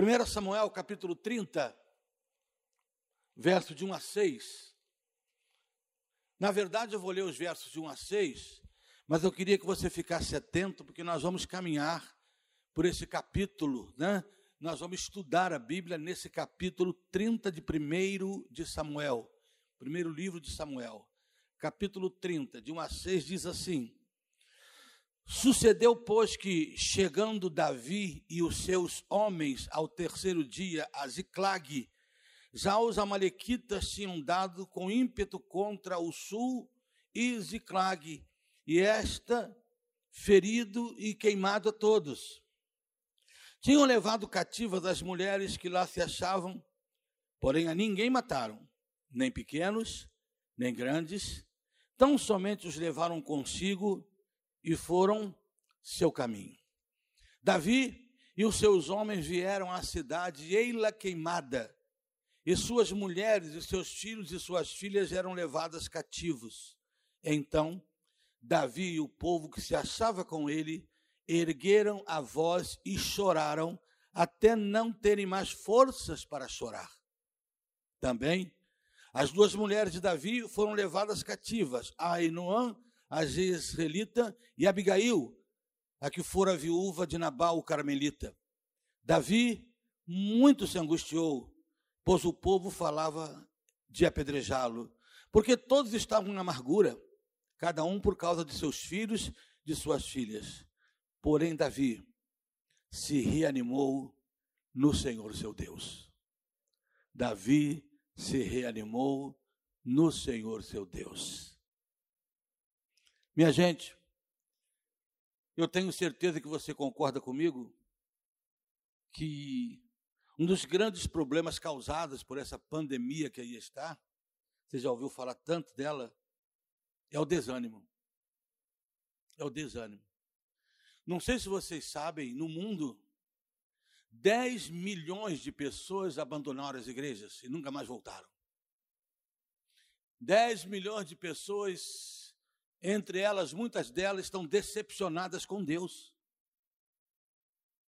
1 Samuel capítulo 30, verso de 1 a 6. Na verdade, eu vou ler os versos de 1 a 6, mas eu queria que você ficasse atento, porque nós vamos caminhar por esse capítulo, né? Nós vamos estudar a Bíblia nesse capítulo 30 de 1 de Samuel, primeiro livro de Samuel, capítulo 30, de 1 a 6, diz assim: Sucedeu, pois, que, chegando Davi e os seus homens ao terceiro dia a Ziclag, já os amalequitas tinham dado com ímpeto contra o sul e Ziclag, e esta ferido e queimado a todos. Tinham levado cativas as mulheres que lá se achavam, porém a ninguém mataram, nem pequenos, nem grandes, tão somente os levaram consigo e foram seu caminho. Davi e os seus homens vieram à cidade Eila queimada, e suas mulheres e seus filhos e suas filhas eram levadas cativos. Então, Davi e o povo que se achava com ele ergueram a voz e choraram até não terem mais forças para chorar. Também, as duas mulheres de Davi foram levadas cativas, a Ainoã a Jezreelita e Abigail, a que fora viúva de Nabal, o carmelita. Davi muito se angustiou, pois o povo falava de apedrejá-lo, porque todos estavam na amargura, cada um por causa de seus filhos, de suas filhas. Porém, Davi se reanimou no Senhor seu Deus. Davi se reanimou no Senhor seu Deus. Minha gente, eu tenho certeza que você concorda comigo que um dos grandes problemas causados por essa pandemia que aí está, você já ouviu falar tanto dela, é o desânimo. É o desânimo. Não sei se vocês sabem, no mundo, 10 milhões de pessoas abandonaram as igrejas e nunca mais voltaram. 10 milhões de pessoas entre elas, muitas delas estão decepcionadas com Deus.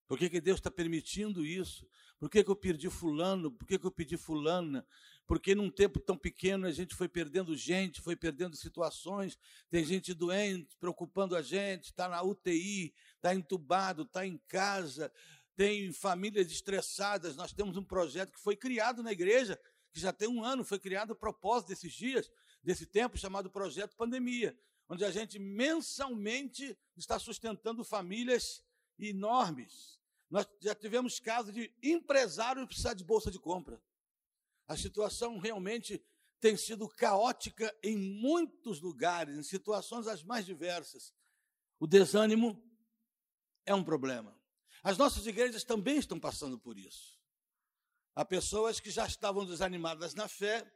Por que, que Deus está permitindo isso? Por que, que eu perdi fulano? Por que, que eu pedi fulana? Porque num tempo tão pequeno a gente foi perdendo gente, foi perdendo situações, tem gente doente, preocupando a gente, está na UTI, está entubado, está em casa, tem famílias estressadas. Nós temos um projeto que foi criado na igreja, que já tem um ano, foi criado a propósito desses dias, desse tempo, chamado Projeto Pandemia onde a gente mensalmente está sustentando famílias enormes. Nós já tivemos casos de empresário precisar de bolsa de compra. A situação realmente tem sido caótica em muitos lugares, em situações as mais diversas. O desânimo é um problema. As nossas igrejas também estão passando por isso. Há pessoas que já estavam desanimadas na fé,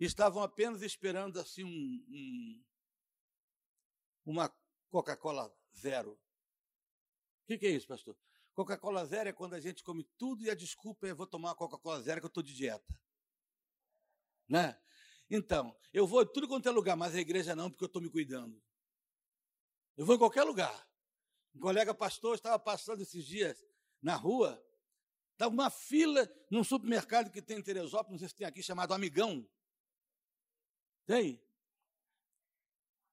estavam apenas esperando assim um, um, uma Coca-Cola zero. O que, que, é isso, pastor? Coca-Cola zero é quando a gente come tudo e a desculpa é vou tomar uma Coca-Cola zero que eu estou de dieta. Né? Então, eu vou em tudo quanto é lugar, mas a igreja não, porque eu estou me cuidando. Eu vou em qualquer lugar. Um colega pastor estava passando esses dias na rua, estava uma fila num supermercado que tem em Teresópolis, não sei se tem aqui, chamado Amigão. Tem?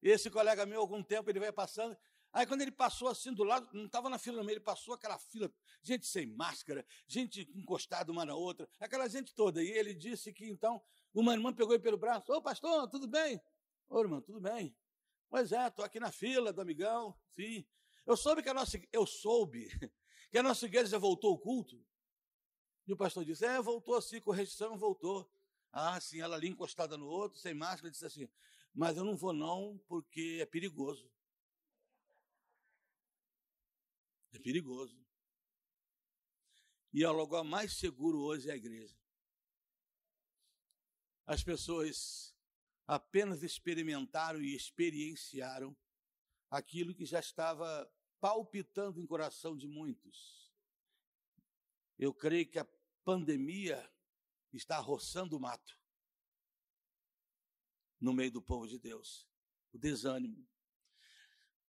E esse colega meu, algum tempo, ele vai passando. Aí, quando ele passou assim do lado, não estava na fila no meio, ele passou aquela fila, gente sem máscara, gente encostada uma na outra, aquela gente toda. E ele disse que então, uma irmã pegou ele pelo braço: Ô pastor, tudo bem? Ô irmão, tudo bem? Pois é, estou aqui na fila do amigão, sim. Eu soube que a nossa, eu soube que a nossa igreja já voltou ao culto. E o pastor disse: É, voltou assim, correção, voltou. Ah, sim, ela ali encostada no outro, sem máscara, disse assim: mas eu não vou não porque é perigoso. É perigoso. E é o lugar mais seguro hoje é a igreja. As pessoas apenas experimentaram e experienciaram aquilo que já estava palpitando em coração de muitos. Eu creio que a pandemia está roçando o mato no meio do povo de Deus. O desânimo.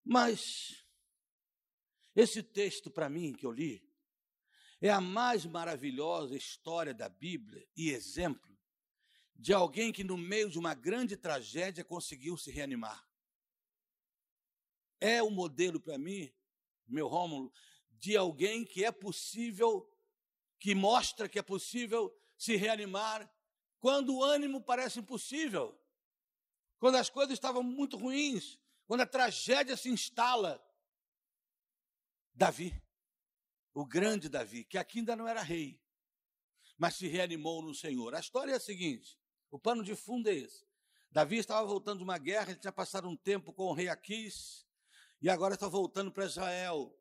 Mas esse texto para mim que eu li, é a mais maravilhosa história da Bíblia e exemplo de alguém que, no meio de uma grande tragédia, conseguiu se reanimar. É o modelo para mim, meu Rômulo, de alguém que é possível, que mostra que é possível se reanimar quando o ânimo parece impossível, quando as coisas estavam muito ruins, quando a tragédia se instala. Davi, o grande Davi, que aqui ainda não era rei, mas se reanimou no Senhor. A história é a seguinte: o pano de fundo é esse. Davi estava voltando de uma guerra, ele tinha passado um tempo com o rei Aquis, e agora está voltando para Israel.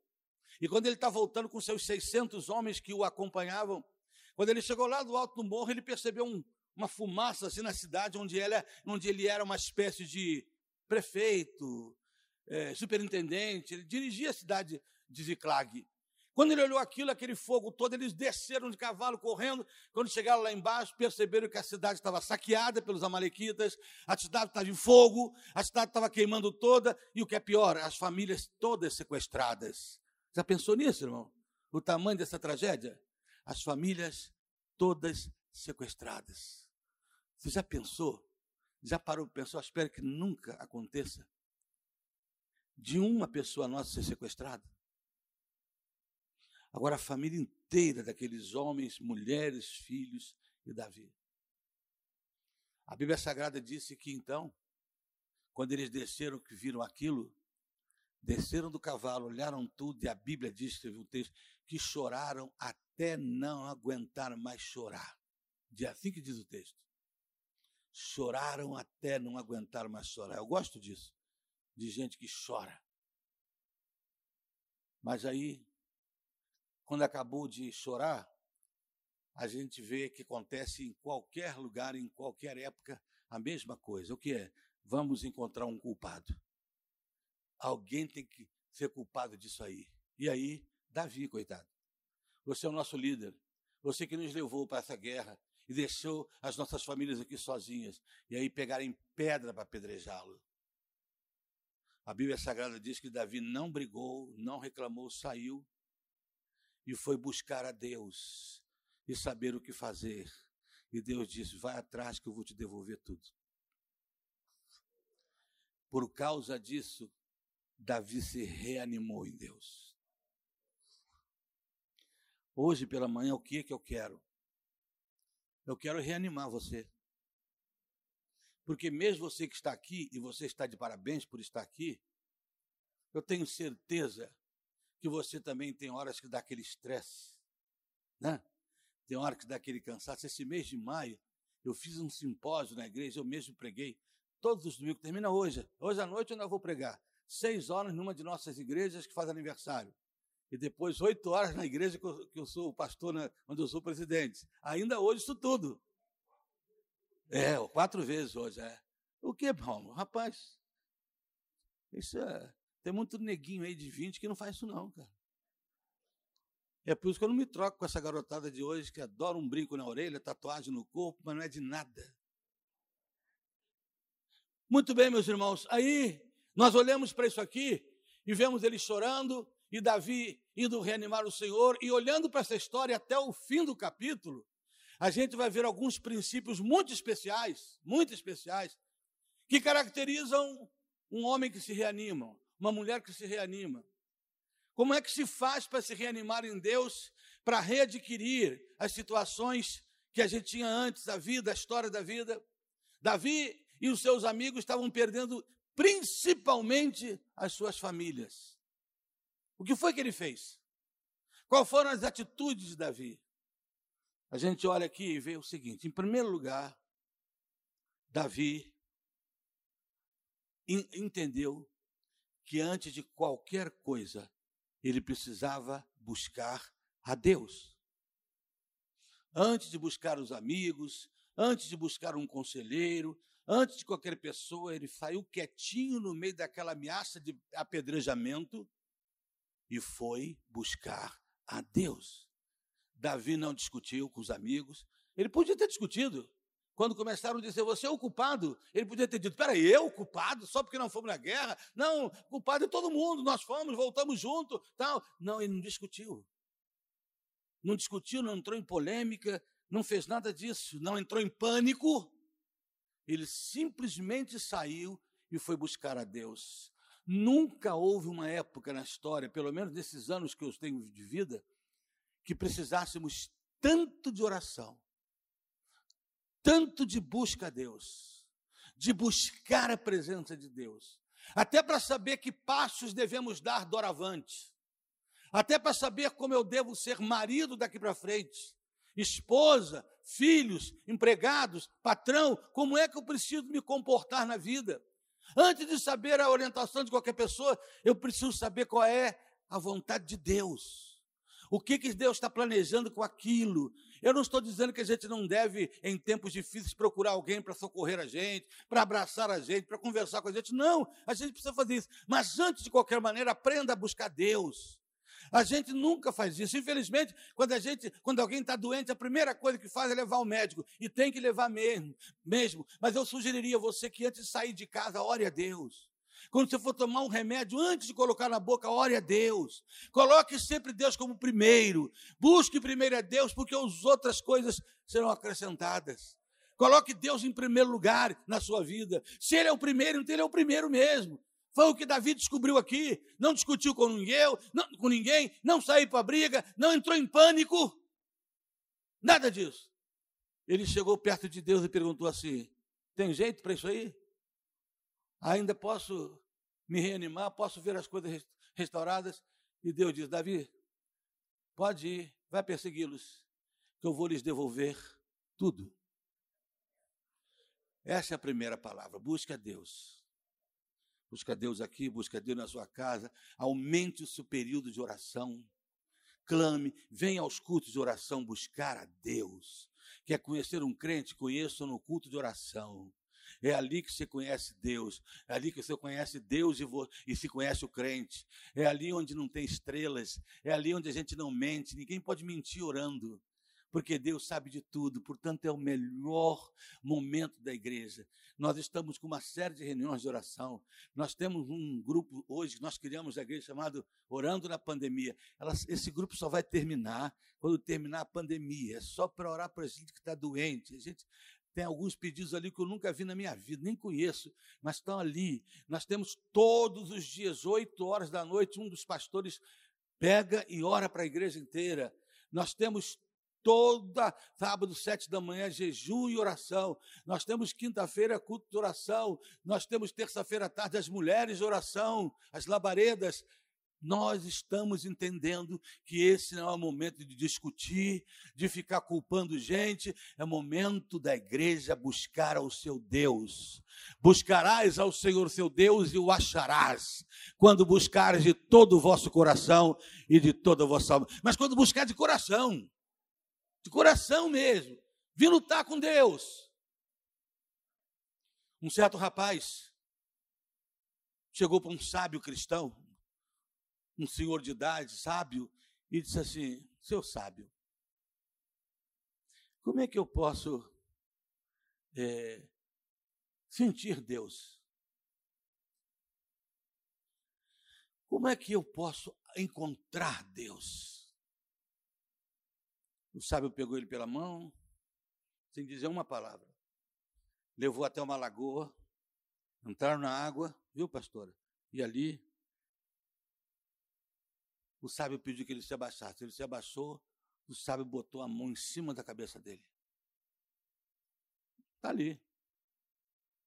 E quando ele está voltando com seus 600 homens que o acompanhavam, quando ele chegou lá do alto do morro, ele percebeu um, uma fumaça assim na cidade, onde ele, onde ele era uma espécie de prefeito, é, superintendente, ele dirigia a cidade de Ziclag. Quando ele olhou aquilo, aquele fogo todo, eles desceram de cavalo correndo. Quando chegaram lá embaixo, perceberam que a cidade estava saqueada pelos amalequitas, a cidade estava em fogo, a cidade estava queimando toda, e o que é pior, as famílias todas sequestradas. Já pensou nisso, irmão? O tamanho dessa tragédia? As famílias todas sequestradas. Você já pensou? Já parou para pensar? Espero que nunca aconteça de uma pessoa nossa ser sequestrada. Agora, a família inteira daqueles homens, mulheres, filhos e Davi. A Bíblia Sagrada disse que então, quando eles desceram, que viram aquilo, desceram do cavalo, olharam tudo, e a Bíblia diz, escreveu o texto, que choraram até não aguentar mais chorar. De assim que diz o texto. Choraram até não aguentar mais chorar. Eu gosto disso, de gente que chora. Mas aí quando acabou de chorar, a gente vê que acontece em qualquer lugar, em qualquer época, a mesma coisa. O que é? Vamos encontrar um culpado. Alguém tem que ser culpado disso aí. E aí, Davi, coitado. Você é o nosso líder. Você que nos levou para essa guerra e deixou as nossas famílias aqui sozinhas. E aí pegarem pedra para apedrejá-lo. A Bíblia Sagrada diz que Davi não brigou, não reclamou, saiu e foi buscar a Deus e saber o que fazer. E Deus disse: Vai atrás que eu vou te devolver tudo. Por causa disso, Davi se reanimou em Deus. Hoje pela manhã, o que é que eu quero? Eu quero reanimar você. Porque mesmo você que está aqui, e você está de parabéns por estar aqui, eu tenho certeza que você também tem horas que dá aquele estresse, né? Tem hora que dá aquele cansaço. Esse mês de maio, eu fiz um simpósio na igreja, eu mesmo preguei. Todos os domingos, termina hoje. Hoje à noite eu ainda vou pregar. Seis horas numa de nossas igrejas que faz aniversário. E depois oito horas na igreja que eu, sou o pastor, né, onde eu sou presidente. Ainda hoje isso tudo. É, quatro vezes hoje, é. O que, Paulo? Rapaz, isso é, tem muito neguinho aí de 20 que não faz isso não, cara. É por isso que eu não me troco com essa garotada de hoje que adora um brinco na orelha, tatuagem no corpo, mas não é de nada. Muito bem, meus irmãos. Aí nós olhamos para isso aqui e vemos ele chorando e Davi indo reanimar o Senhor e olhando para essa história até o fim do capítulo, a gente vai ver alguns princípios muito especiais, muito especiais, que caracterizam um homem que se reanima, uma mulher que se reanima. Como é que se faz para se reanimar em Deus, para readquirir as situações que a gente tinha antes, a vida, a história da vida? Davi e os seus amigos estavam perdendo principalmente as suas famílias. O que foi que ele fez? Quais foram as atitudes de Davi? A gente olha aqui e vê o seguinte: em primeiro lugar, Davi entendeu que antes de qualquer coisa, ele precisava buscar a Deus. Antes de buscar os amigos, antes de buscar um conselheiro, antes de qualquer pessoa, ele saiu quietinho no meio daquela ameaça de apedrejamento e foi buscar a Deus. Davi não discutiu com os amigos, ele podia ter discutido, quando começaram a dizer, você é o culpado, ele podia ter dito, peraí, eu culpado, só porque não fomos na guerra? Não, culpado é todo mundo, nós fomos, voltamos junto, tal. Não, ele não discutiu. não discutiu, não entrou em polêmica, não fez nada disso, não entrou em pânico. Ele simplesmente saiu e foi buscar a Deus. Nunca houve uma época na história, pelo menos nesses anos que eu tenho de vida, que precisássemos tanto de oração, tanto de busca a Deus, de buscar a presença de Deus, até para saber que passos devemos dar doravante, até para saber como eu devo ser marido daqui para frente, esposa, filhos, empregados, patrão, como é que eu preciso me comportar na vida. Antes de saber a orientação de qualquer pessoa, eu preciso saber qual é a vontade de Deus. O que, que Deus está planejando com aquilo? Eu não estou dizendo que a gente não deve, em tempos difíceis, procurar alguém para socorrer a gente, para abraçar a gente, para conversar com a gente. Não, a gente precisa fazer isso. Mas antes de qualquer maneira, aprenda a buscar Deus. A gente nunca faz isso. Infelizmente, quando a gente, quando alguém está doente, a primeira coisa que faz é levar ao médico. E tem que levar mesmo, mesmo. Mas eu sugeriria a você que antes de sair de casa, ore a Deus. Quando você for tomar um remédio, antes de colocar na boca, ore a Deus. Coloque sempre Deus como primeiro. Busque primeiro a Deus, porque as outras coisas serão acrescentadas. Coloque Deus em primeiro lugar na sua vida. Se Ele é o primeiro, então Ele é o primeiro mesmo. Foi o que Davi descobriu aqui. Não discutiu com ninguém, não, com ninguém, não saiu para briga, não entrou em pânico. Nada disso. Ele chegou perto de Deus e perguntou assim: tem jeito para isso aí? Ainda posso me reanimar, posso ver as coisas restauradas? E Deus diz: Davi, pode ir, vai persegui-los, que eu vou lhes devolver tudo. Essa é a primeira palavra. Busque a Deus. Busca Deus aqui, busca Deus na sua casa. Aumente o seu período de oração. Clame, venha aos cultos de oração buscar a Deus. Quer conhecer um crente? Conheça no culto de oração. É ali que você conhece Deus. É ali que você conhece Deus e, e, se conhece o crente. É ali onde não tem estrelas. É ali onde a gente não mente. Ninguém pode mentir orando porque Deus sabe de tudo, portanto é o melhor momento da igreja. Nós estamos com uma série de reuniões de oração. Nós temos um grupo hoje, nós criamos a igreja chamado Orando na Pandemia. Ela, esse grupo só vai terminar quando terminar a pandemia. É só para orar para a gente que está doente. A gente tem alguns pedidos ali que eu nunca vi na minha vida, nem conheço, mas estão ali. Nós temos todos os dias, oito horas da noite, um dos pastores pega e ora para a igreja inteira. Nós temos toda sábado, sete da manhã, jejum e oração. Nós temos quinta-feira, culto de oração. Nós temos terça-feira à tarde, as mulheres de oração, as labaredas. Nós estamos entendendo que esse não é o momento de discutir, de ficar culpando gente, é momento da igreja buscar ao seu Deus. Buscarás ao Senhor seu Deus e o acharás, quando buscares de todo o vosso coração e de toda a vossa alma. Mas quando buscar de coração, de coração mesmo, vim lutar com Deus. Um certo rapaz chegou para um sábio cristão, um senhor de idade, sábio, e disse assim: Seu sábio, como é que eu posso é, sentir Deus? Como é que eu posso encontrar Deus? O sábio pegou ele pela mão, sem dizer uma palavra. Levou até uma lagoa, entraram na água, viu, pastora? E ali, o sábio pediu que ele se abaixasse. Ele se abaixou, o sábio botou a mão em cima da cabeça dele. Está ali.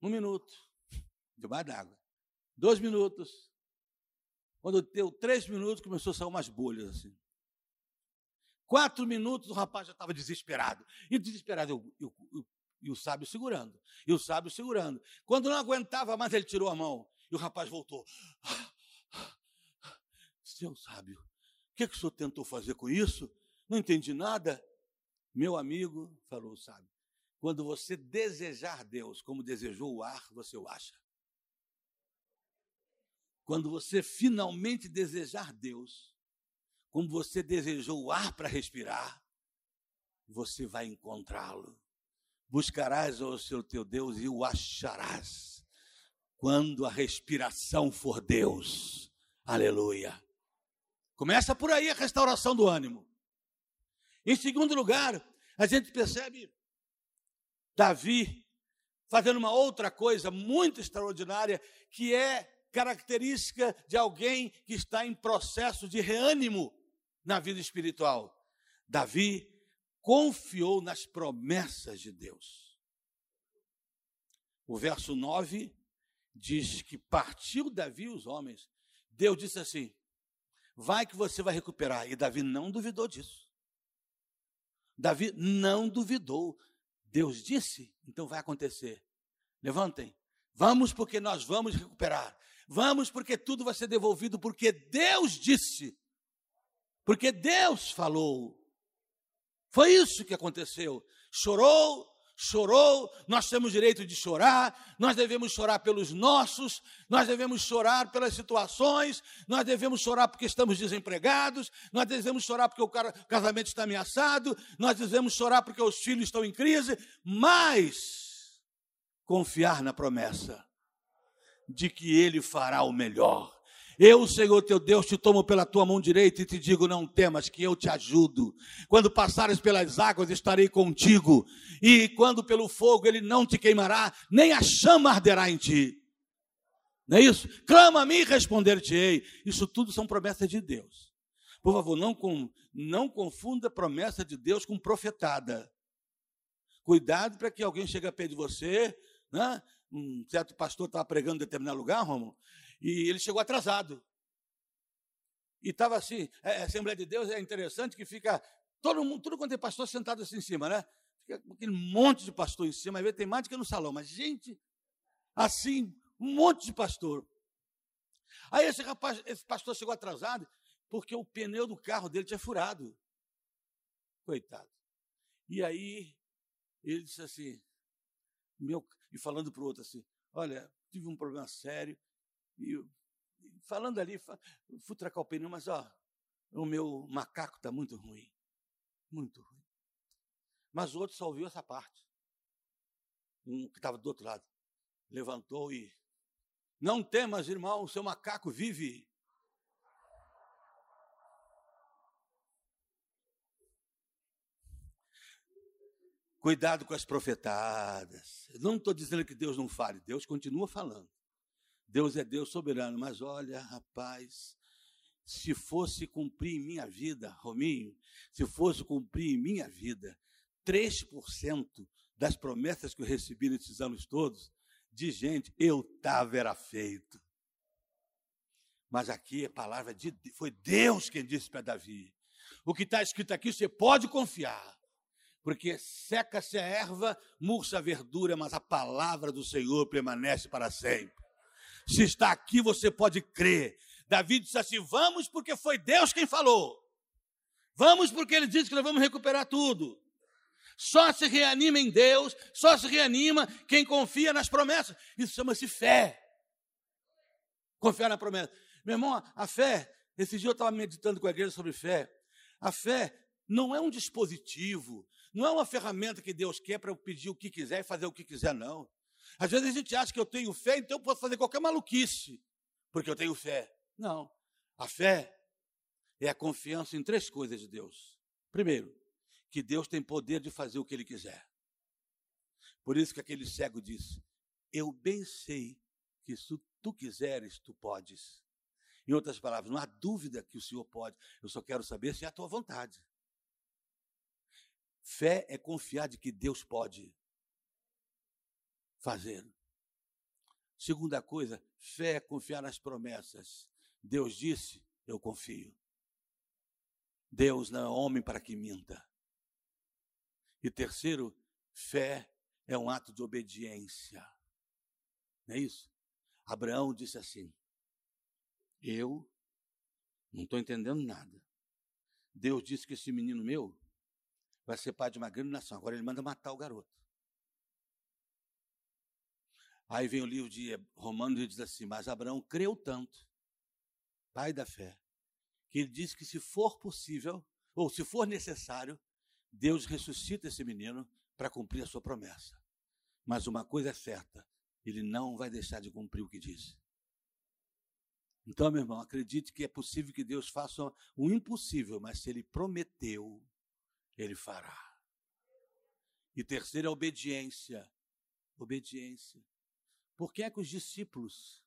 Um minuto, debaixo d'água. Dois minutos. Quando deu três minutos, começou a sair umas bolhas assim. Quatro minutos, o rapaz já estava desesperado. E desesperado, e o sábio segurando. E o sábio segurando. Quando não aguentava mais, ele tirou a mão. E o rapaz voltou. Seu sábio, o que, que o senhor tentou fazer com isso? Não entendi nada. Meu amigo, falou o sábio, quando você desejar Deus como desejou o ar, você o acha. Quando você finalmente desejar Deus, como você desejou o ar para respirar, você vai encontrá-lo. Buscarás ao seu teu Deus e o acharás. Quando a respiração for Deus. Aleluia. Começa por aí a restauração do ânimo. Em segundo lugar, a gente percebe Davi fazendo uma outra coisa muito extraordinária, que é característica de alguém que está em processo de reânimo na vida espiritual. Davi confiou nas promessas de Deus. O verso 9 diz que partiu Davi os homens. Deus disse assim: Vai que você vai recuperar. E Davi não duvidou disso. Davi não duvidou. Deus disse, então vai acontecer. Levantem. Vamos porque nós vamos recuperar. Vamos porque tudo vai ser devolvido porque Deus disse. Porque Deus falou. Foi isso que aconteceu. Chorou, chorou, nós temos direito de chorar, nós devemos chorar pelos nossos, nós devemos chorar pelas situações, nós devemos chorar porque estamos desempregados, nós devemos chorar porque o casamento está ameaçado, nós devemos chorar porque os filhos estão em crise, mas confiar na promessa de que Ele fará o melhor. Eu, Senhor teu Deus, te tomo pela tua mão direita e te digo: não temas, que eu te ajudo. Quando passares pelas águas, estarei contigo. E quando pelo fogo, ele não te queimará, nem a chama arderá em ti. Não é isso? Clama a mim e responder-te-ei. Isso tudo são promessas de Deus. Por favor, não, com, não confunda promessa de Deus com profetada. Cuidado para que alguém chegue a pé de você, né? um certo pastor estava pregando em determinado lugar, Romulo, e ele chegou atrasado. E estava assim, é, a Assembleia de Deus é interessante que fica todo mundo, tudo quanto é pastor sentado assim em cima, né? Fica aquele monte de pastor em cima, às vezes tem mais do que no salão, mas gente, assim, um monte de pastor. Aí esse rapaz, esse pastor chegou atrasado porque o pneu do carro dele tinha furado. Coitado. E aí ele disse assim, meu, e falando para o outro assim, olha, tive um problema sério, e falando ali, fui tracar o pneu, mas ó, o meu macaco está muito ruim. Muito ruim. Mas o outro só ouviu essa parte. Um que estava do outro lado. Levantou e. Não temas, irmão, o seu macaco vive. Cuidado com as profetadas. Não estou dizendo que Deus não fale, Deus continua falando. Deus é Deus soberano, mas olha, rapaz, se fosse cumprir em minha vida, Rominho, se fosse cumprir em minha vida 3% das promessas que eu recebi nesses anos todos, de gente, eu estava era feito. Mas aqui a palavra de foi Deus quem disse para Davi. O que está escrito aqui, você pode confiar. Porque seca-se a erva, murcha a verdura, mas a palavra do Senhor permanece para sempre. Se está aqui, você pode crer. Davi disse assim: Vamos, porque foi Deus quem falou. Vamos, porque ele disse que nós vamos recuperar tudo. Só se reanima em Deus, só se reanima quem confia nas promessas. Isso chama-se fé. Confiar na promessa. Meu irmão, a fé, esse dia eu estava meditando com a igreja sobre fé. A fé não é um dispositivo, não é uma ferramenta que Deus quer para eu pedir o que quiser e fazer o que quiser, não. Às vezes a gente acha que eu tenho fé, então eu posso fazer qualquer maluquice, porque eu tenho fé. Não. A fé é a confiança em três coisas de Deus. Primeiro, que Deus tem poder de fazer o que Ele quiser. Por isso que aquele cego disse: Eu bem sei que se tu quiseres, tu podes. Em outras palavras, não há dúvida que o Senhor pode, eu só quero saber se é a tua vontade. Fé é confiar de que Deus pode fazer. Segunda coisa, fé é confiar nas promessas. Deus disse, eu confio. Deus não é homem para que minta. E terceiro, fé é um ato de obediência. Não é isso? Abraão disse assim: Eu não estou entendendo nada. Deus disse que esse menino meu vai ser pai de uma grande nação. Agora ele manda matar o garoto. Aí vem o livro de Romanos e diz assim: Mas Abraão creu tanto, pai da fé, que ele disse que se for possível, ou se for necessário, Deus ressuscita esse menino para cumprir a sua promessa. Mas uma coisa é certa: ele não vai deixar de cumprir o que disse. Então, meu irmão, acredite que é possível que Deus faça o impossível, mas se ele prometeu, Ele fará. E terceiro é obediência. Obediência. Por que é que os discípulos,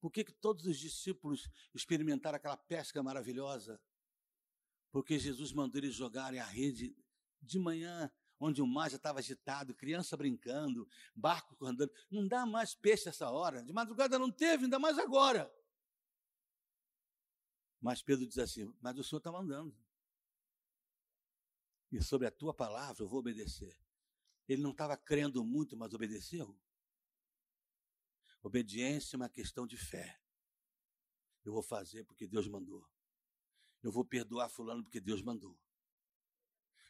por que, que todos os discípulos experimentaram aquela pesca maravilhosa? Porque Jesus mandou eles jogarem a rede de manhã, onde o mar já estava agitado, criança brincando, barco andando. Não dá mais peixe essa hora. De madrugada não teve, ainda mais agora. Mas Pedro diz assim: Mas o Senhor está mandando. E sobre a tua palavra eu vou obedecer. Ele não estava crendo muito, mas obedeceu. Obediência é uma questão de fé. Eu vou fazer porque Deus mandou. Eu vou perdoar fulano porque Deus mandou.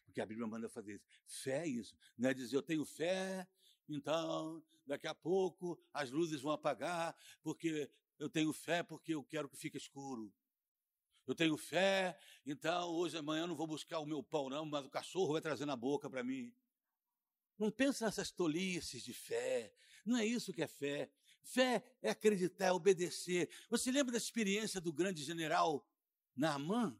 Porque a Bíblia manda fazer isso. Fé é isso. Não é dizer eu tenho fé, então daqui a pouco as luzes vão apagar, porque eu tenho fé porque eu quero que fique escuro. Eu tenho fé, então hoje amanhã não vou buscar o meu pão, não, mas o cachorro vai trazer na boca para mim. Não pensa nessas tolices de fé. Não é isso que é fé. Fé é acreditar, é obedecer. Você lembra da experiência do grande general Naamã?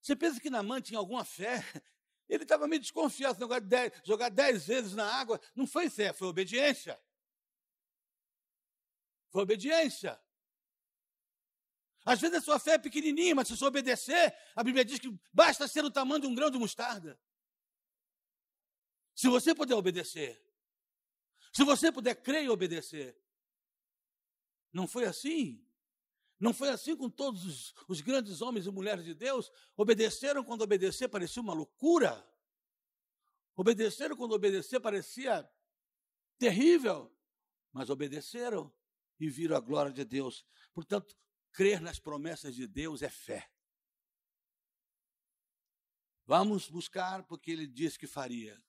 Você pensa que Naamã tinha alguma fé? Ele estava meio desconfiado, negócio de jogar dez vezes na água. Não foi fé, foi obediência. Foi obediência. Às vezes a sua fé é pequenininha, mas se você obedecer, a Bíblia diz que basta ser o tamanho de um grão de mostarda. Se você puder obedecer, se você puder crer e obedecer. Não foi assim? Não foi assim com todos os, os, grandes homens e mulheres de Deus? Obedeceram quando obedecer parecia uma loucura. Obedeceram quando obedecer parecia terrível. Mas obedeceram e viram a glória de Deus. Portanto, Crer nas promessas de Deus é fé. Vamos buscar porque ele disse que faria.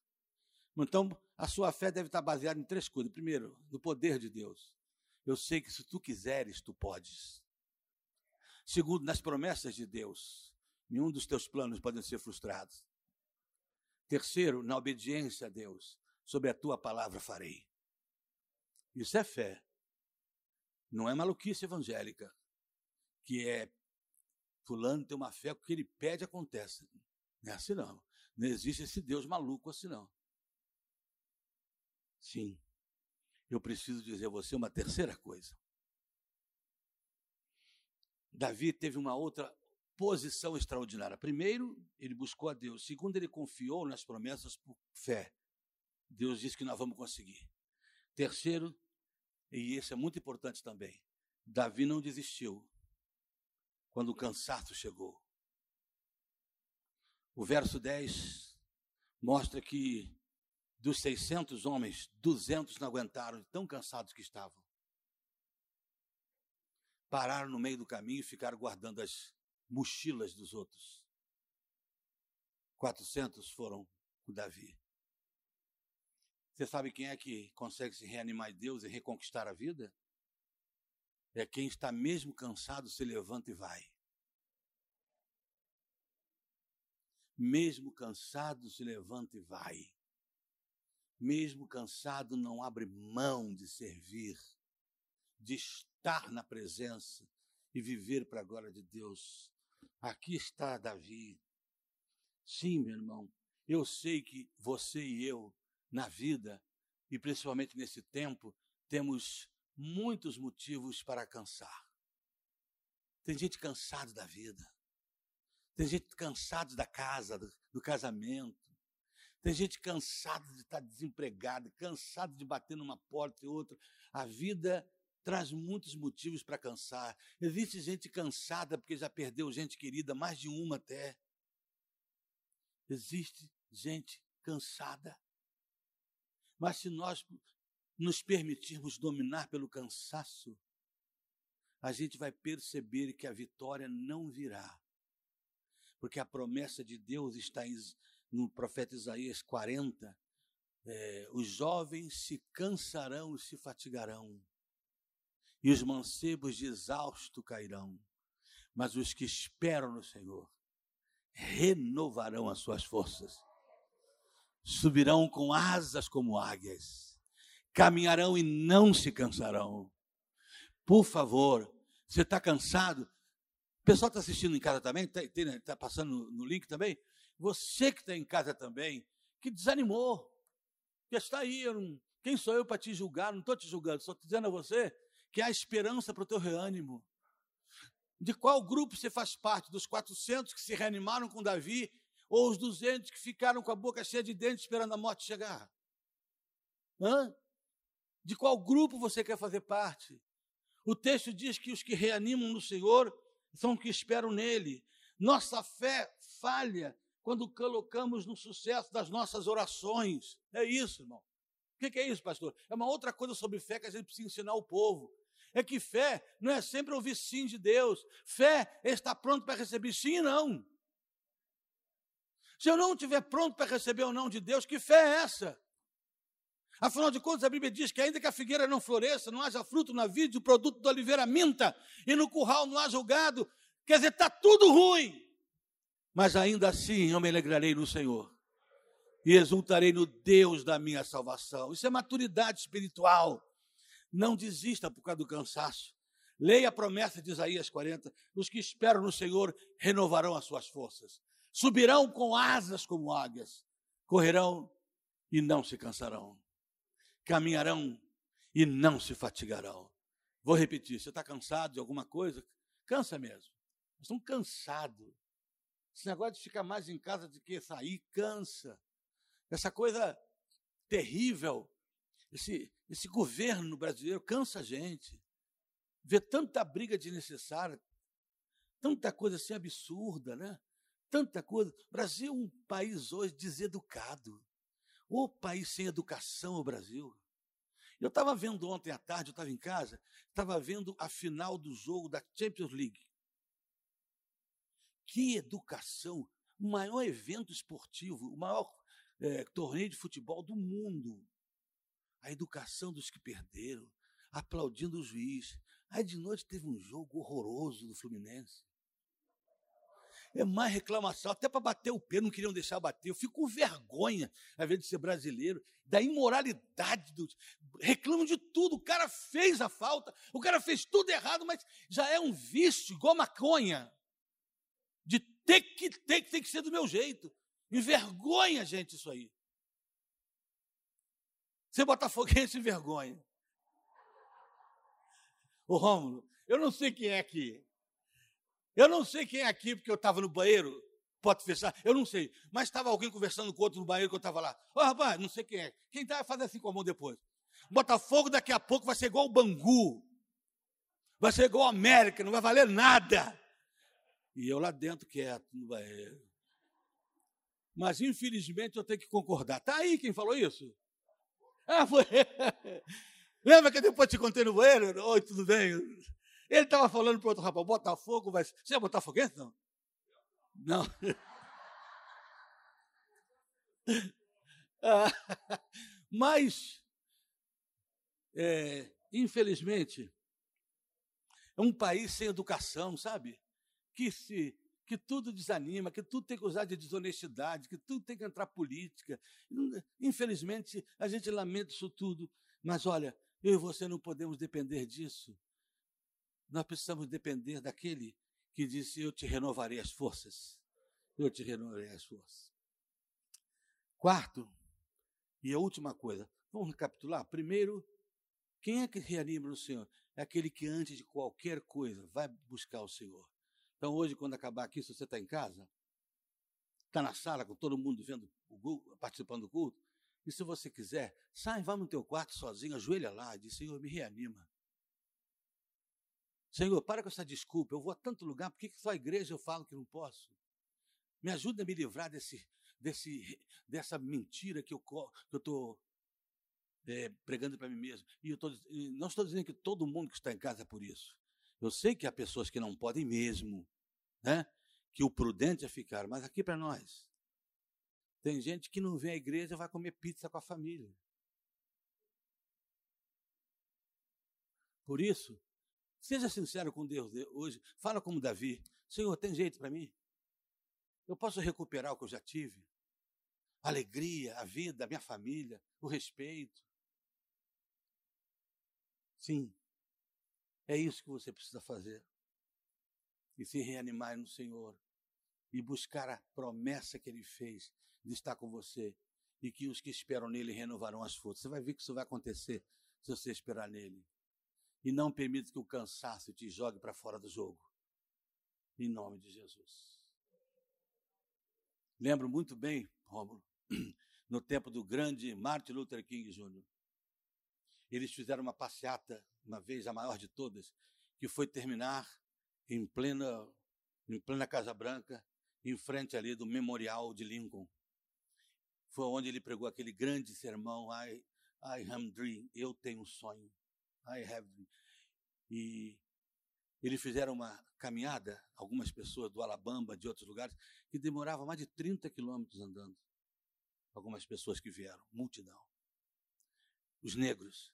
Então, a sua fé deve estar baseada em três coisas. Primeiro, no poder de Deus. Eu sei que se tu quiseres, tu podes. Segundo, nas promessas de Deus. Nenhum dos teus planos podem ser frustrados. Terceiro, na obediência a Deus. Sobre a tua palavra farei. Isso é fé. Não é maluquice evangélica que é fulano tem uma fé, o que ele pede acontece. Não é assim não. Não existe esse Deus maluco assim não. Sim. Eu preciso dizer a você uma terceira coisa. Davi teve uma outra posição extraordinária. Primeiro, ele buscou a Deus. Segundo, ele confiou nas promessas por fé. Deus disse que nós vamos conseguir. Terceiro, e esse é muito importante também, Davi não desistiu quando o cansaço chegou. O verso 10 mostra que dos 600 homens, 200 não aguentaram, tão cansados que estavam. Pararam no meio do caminho e ficaram guardando as mochilas dos outros. 400 foram com Davi. Você sabe quem é que consegue se reanimar em Deus e reconquistar a vida? É quem está mesmo cansado, se levanta e vai. Mesmo cansado, se levanta e vai. Mesmo cansado, não abre mão de servir, de estar na presença e viver para a glória de Deus. Aqui está Davi. Sim, meu irmão, eu sei que você e eu, na vida, e principalmente nesse tempo, temos muitos motivos para cansar. Tem gente cansada da vida. Tem gente cansada da casa, do, do casamento. Tem gente cansada de estar desempregada, cansada de bater numa porta e outra. A vida traz muitos motivos para cansar. Existe gente cansada porque já perdeu gente querida, mais de uma até. Existe gente cansada. Mas se nós nos permitirmos dominar pelo cansaço, a gente vai perceber que a vitória não virá. Porque a promessa de Deus está no profeta Isaías 40. É, os jovens se cansarão e se fatigarão, e os mancebos de exausto cairão, mas os que esperam no Senhor renovarão as suas forças, subirão com asas como águias caminharão e não se cansarão. Por favor, você está cansado? O pessoal está assistindo em casa também? Está tá passando no link também? Você que está em casa também, que desanimou, que está aí, não, quem sou eu para te julgar? Não estou te julgando, estou dizendo a você que há esperança para o teu reânimo. De qual grupo você faz parte? Dos 400 que se reanimaram com Davi ou os 200 que ficaram com a boca cheia de dentes esperando a morte chegar? Hã? De qual grupo você quer fazer parte? O texto diz que os que reanimam no Senhor são os que esperam nele. Nossa fé falha quando colocamos no sucesso das nossas orações. É isso, irmão. O que é isso, pastor? É uma outra coisa sobre fé que a gente precisa ensinar ao povo. É que fé não é sempre ouvir sim de Deus. Fé é estar pronto para receber sim e não. Se eu não estiver pronto para receber o não de Deus, que fé é essa? Afinal de contas, a Bíblia diz que ainda que a figueira não floresça, não haja fruto na vide, o produto da oliveira minta, e no curral não haja o gado, quer dizer, está tudo ruim. Mas ainda assim eu me alegrarei no Senhor e exultarei no Deus da minha salvação. Isso é maturidade espiritual. Não desista por causa do cansaço. Leia a promessa de Isaías 40. Os que esperam no Senhor renovarão as suas forças. Subirão com asas como águias. Correrão e não se cansarão caminharão e não se fatigarão. Vou repetir: você está cansado de alguma coisa? Cansa mesmo. Estão cansados. Esse negócio de ficar mais em casa do que sair, cansa. Essa coisa terrível, esse, esse governo brasileiro cansa a gente. Ver tanta briga desnecessária, tanta coisa assim absurda, né? Tanta coisa. O Brasil é um país hoje deseducado. O país sem educação, o Brasil. Eu estava vendo ontem à tarde, eu estava em casa, estava vendo a final do jogo da Champions League. Que educação! O maior evento esportivo, o maior é, torneio de futebol do mundo. A educação dos que perderam, aplaudindo o juiz. Aí de noite teve um jogo horroroso do Fluminense. É mais reclamação, até para bater o pé, não queriam deixar bater. Eu fico com vergonha, às vezes, de ser brasileiro, da imoralidade, do, reclamo de tudo. O cara fez a falta, o cara fez tudo errado, mas já é um vício, igual maconha, de ter que, ter, ter que ser do meu jeito. Envergonha, gente, isso aí. Você botafoguense envergonha. Ô Rômulo, eu não sei quem é aqui. Eu não sei quem é aqui, porque eu estava no banheiro, pode fechar, eu não sei. Mas estava alguém conversando com outro no banheiro que eu estava lá. Ô, oh, rapaz, não sei quem é. Quem está fazendo assim com a mão depois? Botafogo daqui a pouco vai ser igual o Bangu. Vai ser igual a América, não vai valer nada. E eu lá dentro quieto no banheiro. Mas infelizmente eu tenho que concordar. Está aí quem falou isso? Ah, foi. Lembra que depois te contei no banheiro? Oi, tudo bem? Ele estava falando para outro rapaz, Botafogo vai. Você é botafoguense? Não. Não. mas, é, infelizmente, é um país sem educação, sabe? Que se que tudo desanima, que tudo tem que usar de desonestidade, que tudo tem que entrar política. Infelizmente, a gente lamenta isso tudo, mas olha, eu e você não podemos depender disso. Nós precisamos depender daquele que disse: Eu te renovarei as forças. Eu te renovarei as forças. Quarto, e a última coisa, vamos recapitular. Primeiro, quem é que reanima no Senhor? É aquele que antes de qualquer coisa vai buscar o Senhor. Então, hoje, quando acabar aqui, se você está em casa, está na sala com todo mundo vendo, o, participando do culto, e se você quiser, sai, vá no teu quarto sozinho, ajoelha lá e diz, Senhor, me reanima. Senhor, para com essa desculpa, eu vou a tanto lugar, por que só a igreja eu falo que não posso? Me ajuda a me livrar desse, desse, dessa mentira que eu estou é, pregando para mim mesmo. E eu tô, não estou dizendo que todo mundo que está em casa é por isso. Eu sei que há pessoas que não podem mesmo, né? que o prudente é ficar, mas aqui para nós. Tem gente que não vem à igreja e vai comer pizza com a família. Por isso, Seja sincero com Deus hoje. Fala como Davi. Senhor, tem jeito para mim? Eu posso recuperar o que eu já tive? A alegria, a vida, a minha família, o respeito. Sim, é isso que você precisa fazer. E se reanimar no Senhor. e buscar a promessa que ele fez de estar com você e que os que esperam nele renovarão as forças. Você vai ver que isso vai acontecer se você esperar nele. E não permita que o cansaço te jogue para fora do jogo. Em nome de Jesus. Lembro muito bem, Rômulo, no tempo do grande Martin Luther King Jr. Eles fizeram uma passeata, uma vez a maior de todas, que foi terminar em plena, em plena Casa Branca, em frente ali do Memorial de Lincoln. Foi onde ele pregou aquele grande sermão, I, I am dream, eu tenho um sonho. I have dream. E eles fizeram uma caminhada, algumas pessoas do Alabama, de outros lugares, que demorava mais de 30 quilômetros andando. Algumas pessoas que vieram, multidão. Os negros.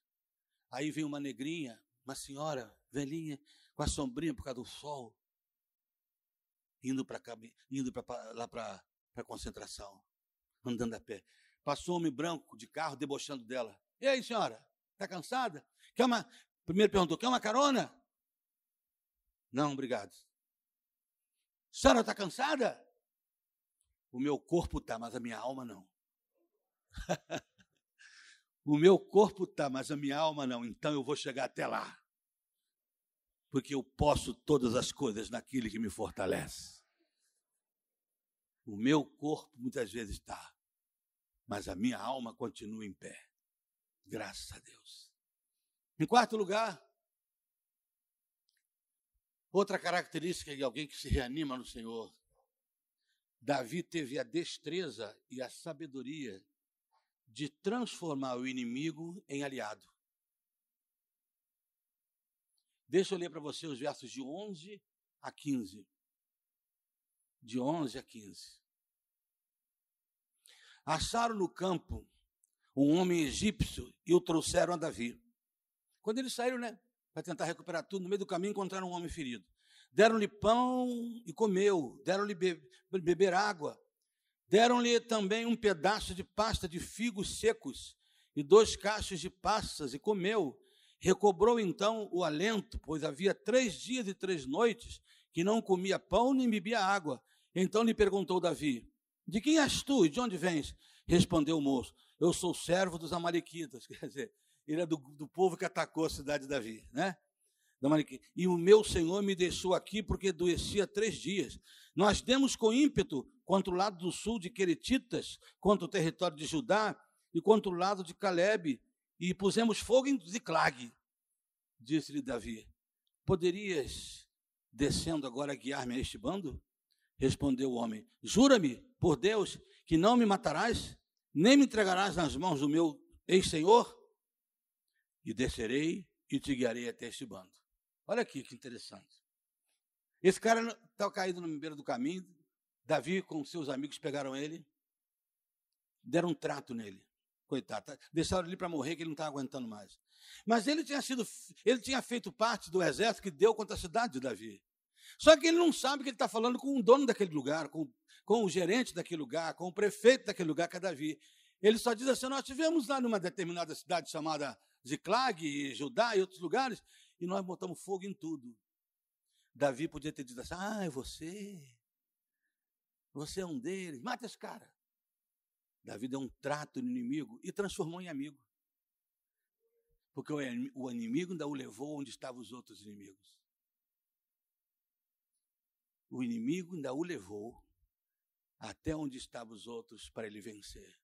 Aí vem uma negrinha, uma senhora velhinha, com a sombrinha por causa do sol, indo para indo lá para a concentração, andando a pé. Passou um homem branco de carro debochando dela. E aí, senhora? Está cansada? Quer uma. Primeiro perguntou: quer uma carona? Não, obrigado. Senhora está cansada? O meu corpo está, mas a minha alma não. o meu corpo está, mas a minha alma não. Então eu vou chegar até lá. Porque eu posso todas as coisas naquele que me fortalece. O meu corpo muitas vezes está, mas a minha alma continua em pé. Graças a Deus. Em quarto lugar, outra característica de alguém que se reanima no Senhor. Davi teve a destreza e a sabedoria de transformar o inimigo em aliado. Deixa eu ler para você os versos de 11 a 15 de 11 a 15. Acharam no campo um homem egípcio e o trouxeram a Davi. Quando eles saíram, né, para tentar recuperar tudo, no meio do caminho encontraram um homem ferido. Deram-lhe pão e comeu, deram-lhe be beber água, deram-lhe também um pedaço de pasta de figos secos e dois cachos de passas e comeu. Recobrou então o alento, pois havia três dias e três noites que não comia pão nem bebia água. Então lhe perguntou Davi: De quem és tu e de onde vens? Respondeu o moço: Eu sou servo dos Amalequitas. Quer dizer, ele é do, do povo que atacou a cidade de Davi, né? E o meu Senhor me deixou aqui porque adoecia três dias. Nós demos com ímpeto contra o lado do sul de Queretitas, contra o território de Judá e contra o lado de Caleb, e pusemos fogo em Ziclag. Disse-lhe Davi: Poderias descendo agora guiar-me a este bando? Respondeu o homem: Jura-me, por Deus, que não me matarás, nem me entregarás nas mãos do meu ex-senhor? E descerei e te guiarei até este bando. Olha aqui que interessante. Esse cara estava caído no beira do caminho. Davi, com seus amigos, pegaram ele, deram um trato nele. Coitado, tá, deixaram ele para morrer, que ele não estava aguentando mais. Mas ele tinha sido, ele tinha feito parte do exército que deu contra a cidade de Davi. Só que ele não sabe que ele está falando com o dono daquele lugar, com, com o gerente daquele lugar, com o prefeito daquele lugar, que é Davi. Ele só diz assim: nós tivemos lá numa determinada cidade chamada Ziclag, Judá e outros lugares, e nós botamos fogo em tudo. Davi podia ter dito assim: ah, é você. Você é um deles, mata esse cara. Davi deu um trato no inimigo e transformou em amigo. Porque o inimigo ainda o levou onde estavam os outros inimigos. O inimigo ainda o levou até onde estavam os outros para ele vencer.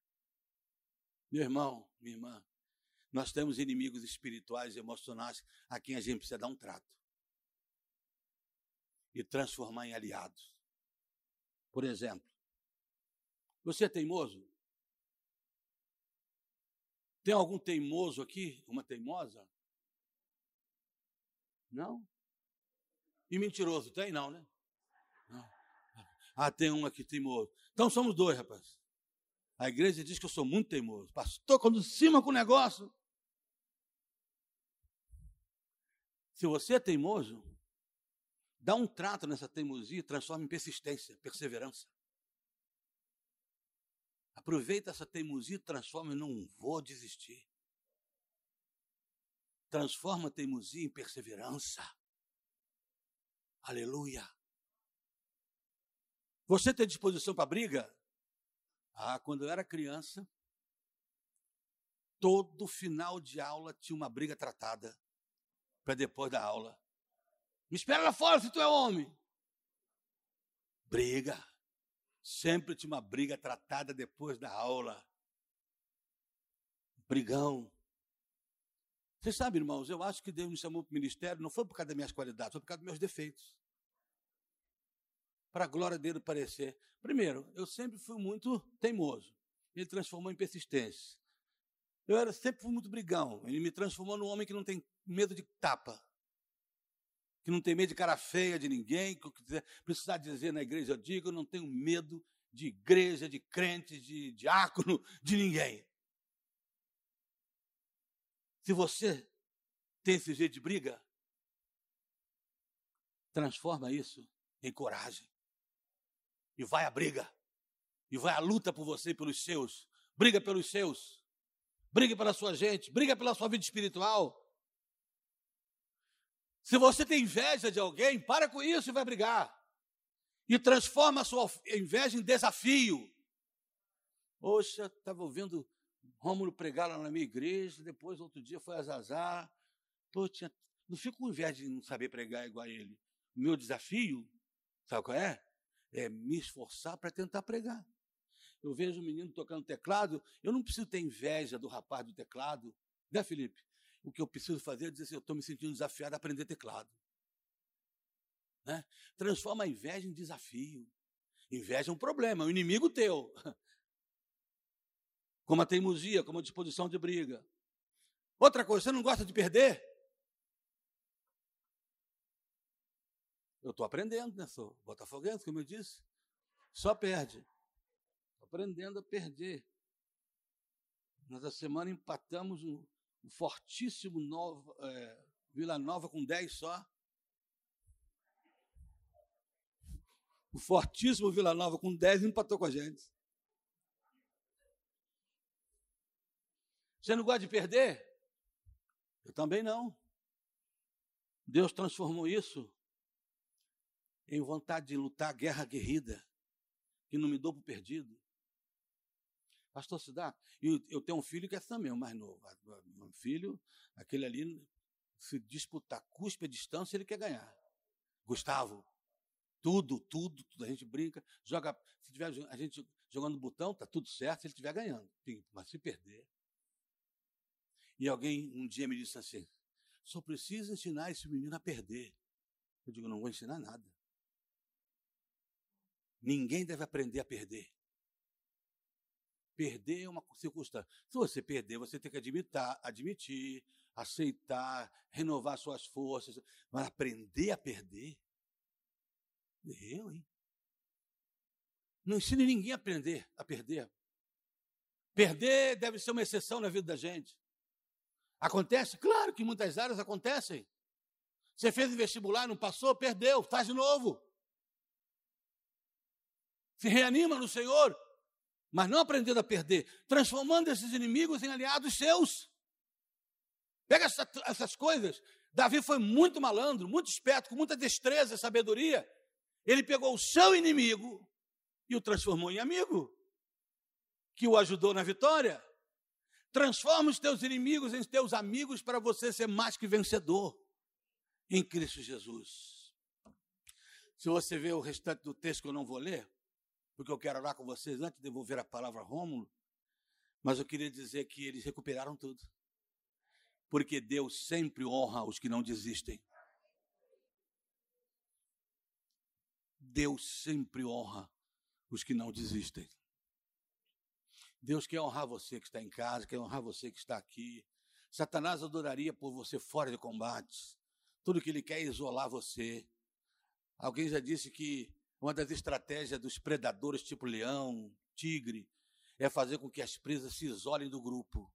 Meu irmão, minha irmã, nós temos inimigos espirituais e emocionais a quem a gente precisa dar um trato e transformar em aliados. Por exemplo, você é teimoso? Tem algum teimoso aqui? Uma teimosa? Não? E mentiroso? Tem não, né? Não. Ah, tem um aqui teimoso. Então somos dois, rapaz. A igreja diz que eu sou muito teimoso. Pastor, quando cima com o negócio. Se você é teimoso, dá um trato nessa teimosia e transforma em persistência, perseverança. Aproveita essa teimosia e transforma em não vou desistir. Transforma a teimosia em perseverança. Aleluia. Você tem disposição para briga? Ah, quando eu era criança, todo final de aula tinha uma briga tratada para depois da aula. Me espera lá fora se tu é homem. Briga. Sempre tinha uma briga tratada depois da aula. Brigão. Você sabe, irmãos, eu acho que Deus me chamou para o ministério não foi por causa das minhas qualidades, foi por causa dos meus defeitos. Para a glória dele parecer. Primeiro, eu sempre fui muito teimoso. Ele transformou em persistência. Eu era, sempre fui muito brigão. Ele me transformou num homem que não tem medo de tapa. Que não tem medo de cara feia de ninguém. Que quiser precisar dizer na igreja, eu digo, eu não tenho medo de igreja, de crente, de diácono, de ninguém. Se você tem esse jeito de briga, transforma isso em coragem. E vai à briga. E vai à luta por você e pelos seus. Briga pelos seus. Briga pela sua gente. Briga pela sua vida espiritual. Se você tem inveja de alguém, para com isso e vai brigar. E transforma a sua inveja em desafio. Poxa, estava ouvindo Rômulo pregar lá na minha igreja, depois outro dia foi. Pô, tinha, não fico com inveja de não saber pregar igual a ele. O meu desafio, sabe qual é? É me esforçar para tentar pregar. Eu vejo um menino tocando teclado, eu não preciso ter inveja do rapaz do teclado, né, Felipe? O que eu preciso fazer é dizer assim, eu estou me sentindo desafiado a aprender teclado. Né? Transforma a inveja em desafio. Inveja é um problema, é um inimigo teu. como a teimosia, como a disposição de briga. Outra coisa, você não gosta de perder? Eu estou aprendendo, né? Sou botafoguense, como eu disse. Só perde. Aprendendo a perder. Nós, a semana, empatamos um, um fortíssimo Nova, é, Vila Nova com 10 só. O fortíssimo Vila Nova com 10 empatou com a gente. Você não gosta de perder? Eu também não. Deus transformou isso em vontade de lutar a guerra guerrida, que não me dou por perdido. Pastor Cidade, eu, eu tenho um filho que é também o mais novo. Um filho, aquele ali, se disputar cuspe a distância, ele quer ganhar. Gustavo, tudo, tudo, tudo. A gente brinca, joga. Se tiver a gente jogando botão, tá tudo certo, se ele estiver ganhando. Mas se perder, e alguém um dia me disse assim: só precisa ensinar esse menino a perder. Eu digo: não vou ensinar nada. Ninguém deve aprender a perder. Perder é uma circunstância. Se você perder, você tem que admitir, admitir, aceitar, renovar suas forças. Mas aprender a perder? Eu, hein? Não ensine ninguém a aprender a perder. Perder deve ser uma exceção na vida da gente. Acontece? Claro que muitas áreas acontecem. Você fez o vestibular, não passou, perdeu, faz de novo. Se reanima no Senhor, mas não aprendendo a perder, transformando esses inimigos em aliados seus. Pega essa, essas coisas. Davi foi muito malandro, muito esperto, com muita destreza e sabedoria. Ele pegou o seu inimigo e o transformou em amigo, que o ajudou na vitória. Transforma os teus inimigos em teus amigos para você ser mais que vencedor em Cristo Jesus. Se você ver o restante do texto que eu não vou ler, porque eu quero orar com vocês antes de devolver a palavra a Rômulo, mas eu queria dizer que eles recuperaram tudo. Porque Deus sempre honra os que não desistem. Deus sempre honra os que não desistem. Deus quer honrar você que está em casa, quer honrar você que está aqui. Satanás adoraria por você fora de combate. Tudo que ele quer é isolar você. Alguém já disse que uma das estratégias dos predadores, tipo leão, tigre, é fazer com que as presas se isolem do grupo.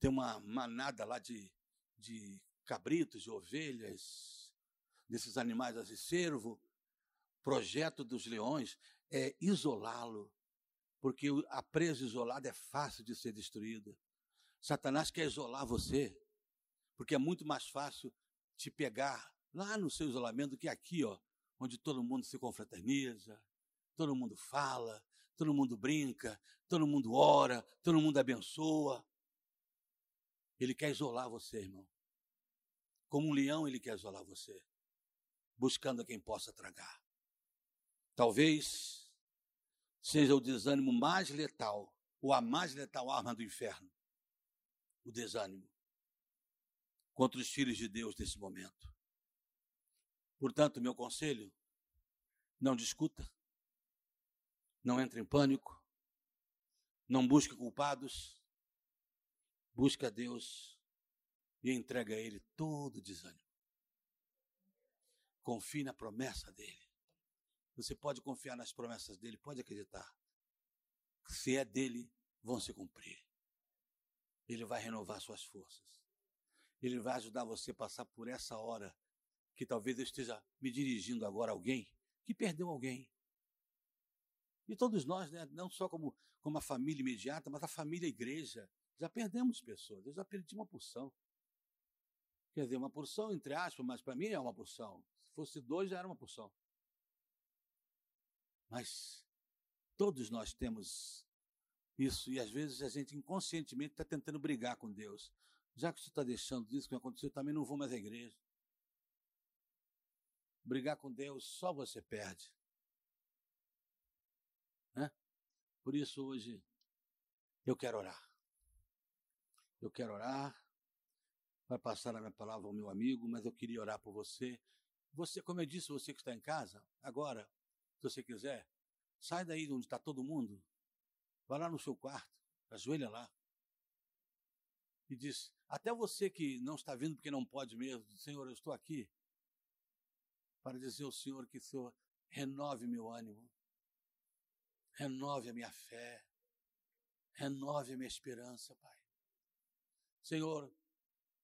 Tem uma manada lá de, de cabritos, de ovelhas, desses animais assim, cervo. Projeto dos leões é isolá-lo porque a presa isolada é fácil de ser destruída. Satanás quer isolar você, porque é muito mais fácil te pegar lá no seu isolamento do que aqui, ó, onde todo mundo se confraterniza, todo mundo fala, todo mundo brinca, todo mundo ora, todo mundo abençoa. Ele quer isolar você, irmão. Como um leão, ele quer isolar você, buscando a quem possa tragar. Talvez seja o desânimo mais letal, ou a mais letal arma do inferno. O desânimo contra os filhos de Deus nesse momento. Portanto, meu conselho, não discuta, não entre em pânico, não busque culpados, busque a Deus e entrega a Ele todo o desânimo. Confie na promessa dele. Você pode confiar nas promessas dele, pode acreditar. Se é dele, vão se cumprir. Ele vai renovar suas forças. Ele vai ajudar você a passar por essa hora que talvez eu esteja me dirigindo agora a alguém que perdeu alguém. E todos nós, né, não só como, como a família imediata, mas a família a igreja, já perdemos pessoas. Eu já perdi uma porção. Quer dizer, uma porção, entre aspas, mas para mim é uma porção. Se fosse dois, já era uma porção. Mas todos nós temos isso, e às vezes a gente inconscientemente está tentando brigar com Deus. Já que você está deixando isso que aconteceu, eu também não vou mais à igreja. Brigar com Deus, só você perde. Né? Por isso, hoje, eu quero orar. Eu quero orar vai passar a minha palavra ao meu amigo, mas eu queria orar por você. Você, como eu disse, você que está em casa, agora, se você quiser, sai daí onde está todo mundo, vai lá no seu quarto, ajoelha lá. E diz, até você que não está vindo porque não pode mesmo, Senhor, eu estou aqui para dizer ao Senhor que o Senhor renove meu ânimo, renove a minha fé, renove a minha esperança, Pai. Senhor,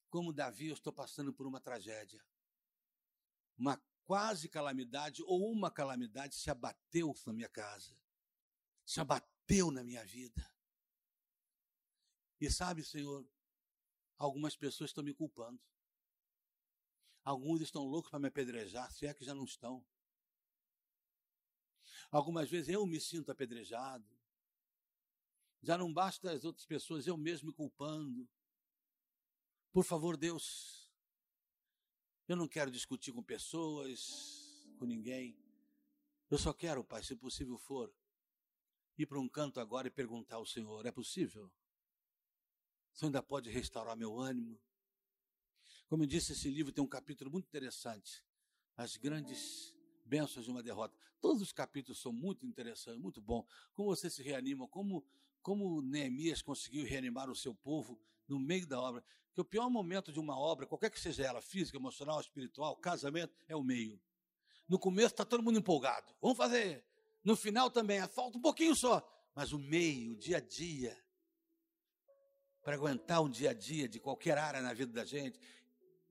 como Davi, eu estou passando por uma tragédia. Uma quase calamidade ou uma calamidade se abateu na minha casa, se abateu na minha vida. E sabe, Senhor, algumas pessoas estão me culpando. Alguns estão loucos para me apedrejar, se é que já não estão. Algumas vezes eu me sinto apedrejado. Já não basta as outras pessoas, eu mesmo me culpando. Por favor, Deus, eu não quero discutir com pessoas, com ninguém. Eu só quero, Pai, se possível for, ir para um canto agora e perguntar ao Senhor: é possível? O Senhor ainda pode restaurar meu ânimo? Como eu disse, esse livro tem um capítulo muito interessante. As grandes bênçãos de uma derrota. Todos os capítulos são muito interessantes, muito bom. Como você se reanima, como, como Neemias conseguiu reanimar o seu povo no meio da obra. Que o pior momento de uma obra, qualquer que seja ela, física, emocional, espiritual, casamento, é o meio. No começo está todo mundo empolgado. Vamos fazer. No final também, falta um pouquinho só. Mas o meio, o dia a dia, para aguentar um dia a dia de qualquer área na vida da gente,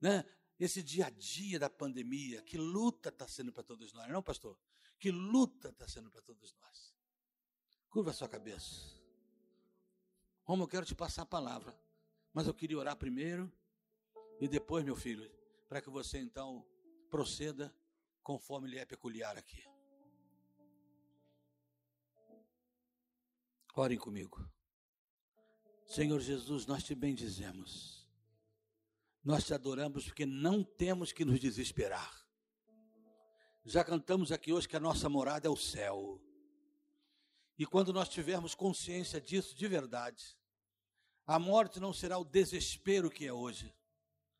né? Esse dia a dia da pandemia, que luta está sendo para todos nós, não, pastor? Que luta está sendo para todos nós. Curva a sua cabeça. Como eu quero te passar a palavra. Mas eu queria orar primeiro e depois, meu filho, para que você então proceda conforme lhe é peculiar aqui. Orem comigo. Senhor Jesus, nós te bendizemos. Nós te adoramos porque não temos que nos desesperar. Já cantamos aqui hoje que a nossa morada é o céu. E quando nós tivermos consciência disso de verdade, a morte não será o desespero que é hoje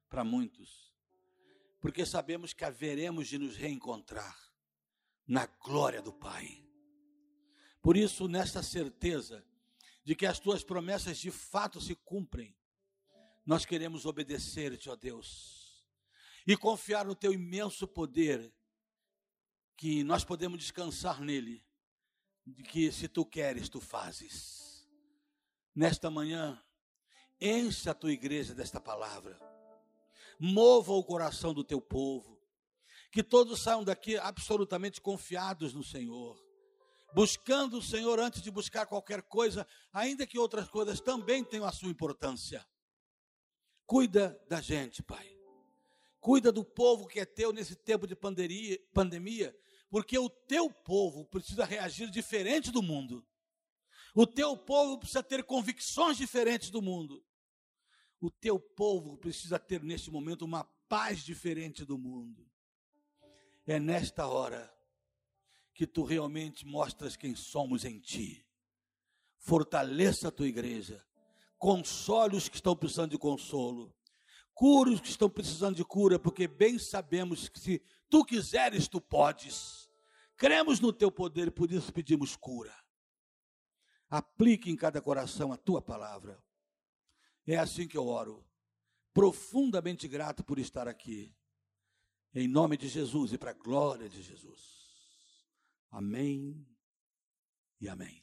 para muitos, porque sabemos que haveremos de nos reencontrar na glória do Pai. Por isso, nesta certeza de que as tuas promessas de fato se cumprem, nós queremos obedecer-te, ó Deus, e confiar no teu imenso poder, que nós podemos descansar nele, de que se tu queres, tu fazes. Nesta manhã, Encha a tua igreja desta palavra. Mova o coração do teu povo. Que todos saiam daqui absolutamente confiados no Senhor. Buscando o Senhor antes de buscar qualquer coisa, ainda que outras coisas também tenham a sua importância. Cuida da gente, Pai. Cuida do povo que é teu nesse tempo de pandemia, porque o teu povo precisa reagir diferente do mundo. O teu povo precisa ter convicções diferentes do mundo. O teu povo precisa ter neste momento uma paz diferente do mundo. É nesta hora que tu realmente mostras quem somos em ti. Fortaleça a tua igreja. Console os que estão precisando de consolo. Cure os que estão precisando de cura, porque bem sabemos que se tu quiseres, tu podes. Cremos no teu poder e por isso pedimos cura. Aplique em cada coração a tua palavra. É assim que eu oro. Profundamente grato por estar aqui. Em nome de Jesus e para a glória de Jesus. Amém e amém.